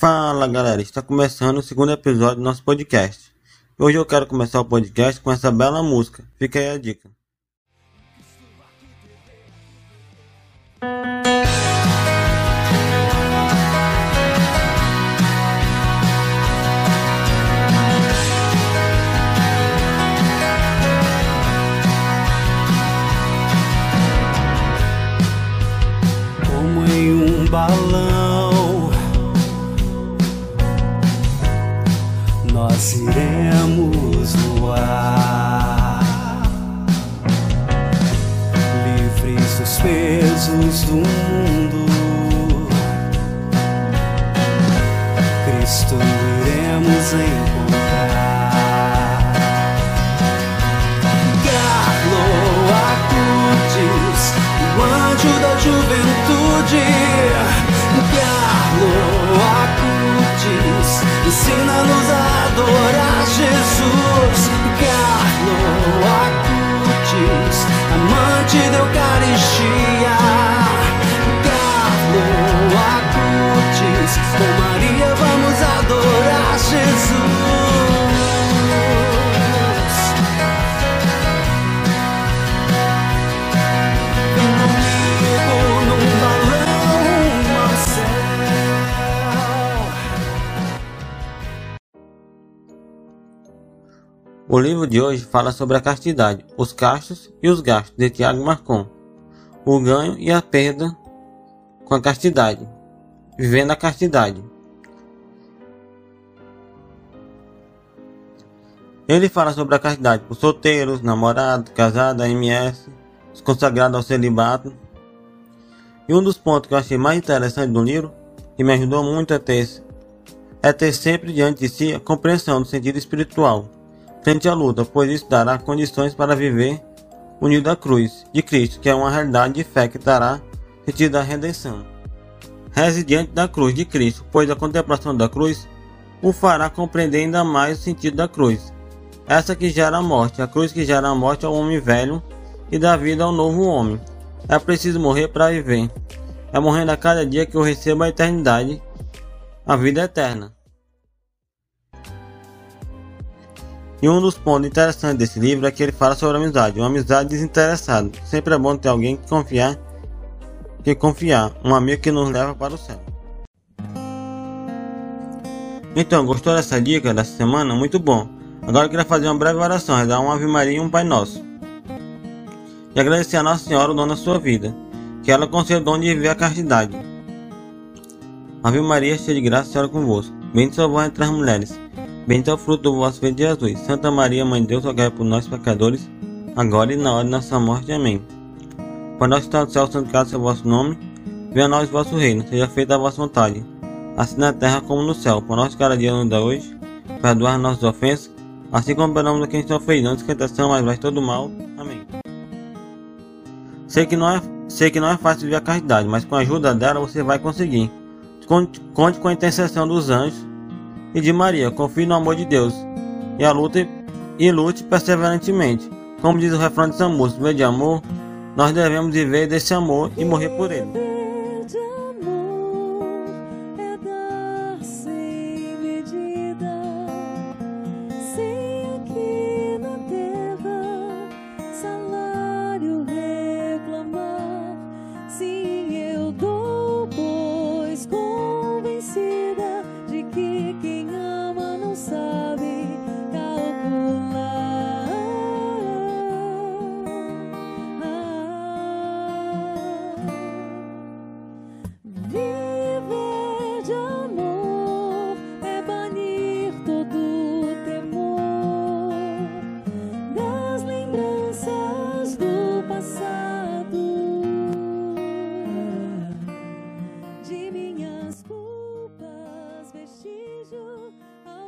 Fala galera, está começando o segundo episódio do nosso podcast. Hoje eu quero começar o podcast com essa bela música. Fica aí a dica. Como em um balão, nós iremos voar, livres dos pesos do mundo. Cristo iremos encontrar. Amante da Eucaristia. O livro de hoje fala sobre a castidade, os castos e os gastos de Tiago Marcon, o ganho e a perda com a castidade, vivendo a castidade. Ele fala sobre a castidade por solteiros, namorados, casados, MS, os consagrados ao celibato. E um dos pontos que eu achei mais interessante do livro, que me ajudou muito a ter, é ter sempre diante de si a compreensão do sentido espiritual frente à luta, pois isso dará condições para viver unido à cruz de Cristo, que é uma realidade de fé que dará sentido à redenção. Reze diante da cruz de Cristo, pois a contemplação da cruz o fará compreender ainda mais o sentido da cruz. Essa que gera a morte, a cruz que gera a morte ao homem velho e dá vida ao novo homem. É preciso morrer para viver. É morrendo a cada dia que eu recebo a eternidade, a vida eterna. E um dos pontos interessantes desse livro é que ele fala sobre a amizade, uma amizade desinteressada. Sempre é bom ter alguém que confiar, que confiar, um amigo que nos leva para o céu. Então, gostou dessa dica dessa semana? Muito bom. Agora eu queria fazer uma breve oração, rezar uma Ave Maria e um Pai Nosso. E agradecer a Nossa Senhora, o dono da sua vida, que ela conceda o dom de viver a castidade. Ave Maria, cheia de graça, Senhora é convosco. Bendita sois vós entre as mulheres. Bendito é o fruto do vosso ventre, Jesus. Santa Maria, Mãe de Deus, rogai por nós, pecadores, agora e na hora de nossa morte. Amém. Pai nosso está no céu, santificado seja o vosso nome. Venha a nós o vosso reino, seja feita a vossa vontade, assim na terra como no céu. Por nosso cada dia nos dá hoje. Perdoar nossas ofensas, assim como perdoamos a quem está ofendido. Não esquentação, mas vai todo mal. Amém. Sei que, não é, sei que não é fácil viver a caridade, mas com a ajuda dela você vai conseguir. Conte, conte com a intercessão dos anjos e de Maria, confie no amor de Deus e a luta e lute perseverantemente. Como diz o refrão de Samus, meio de amor, nós devemos viver desse amor e morrer por ele.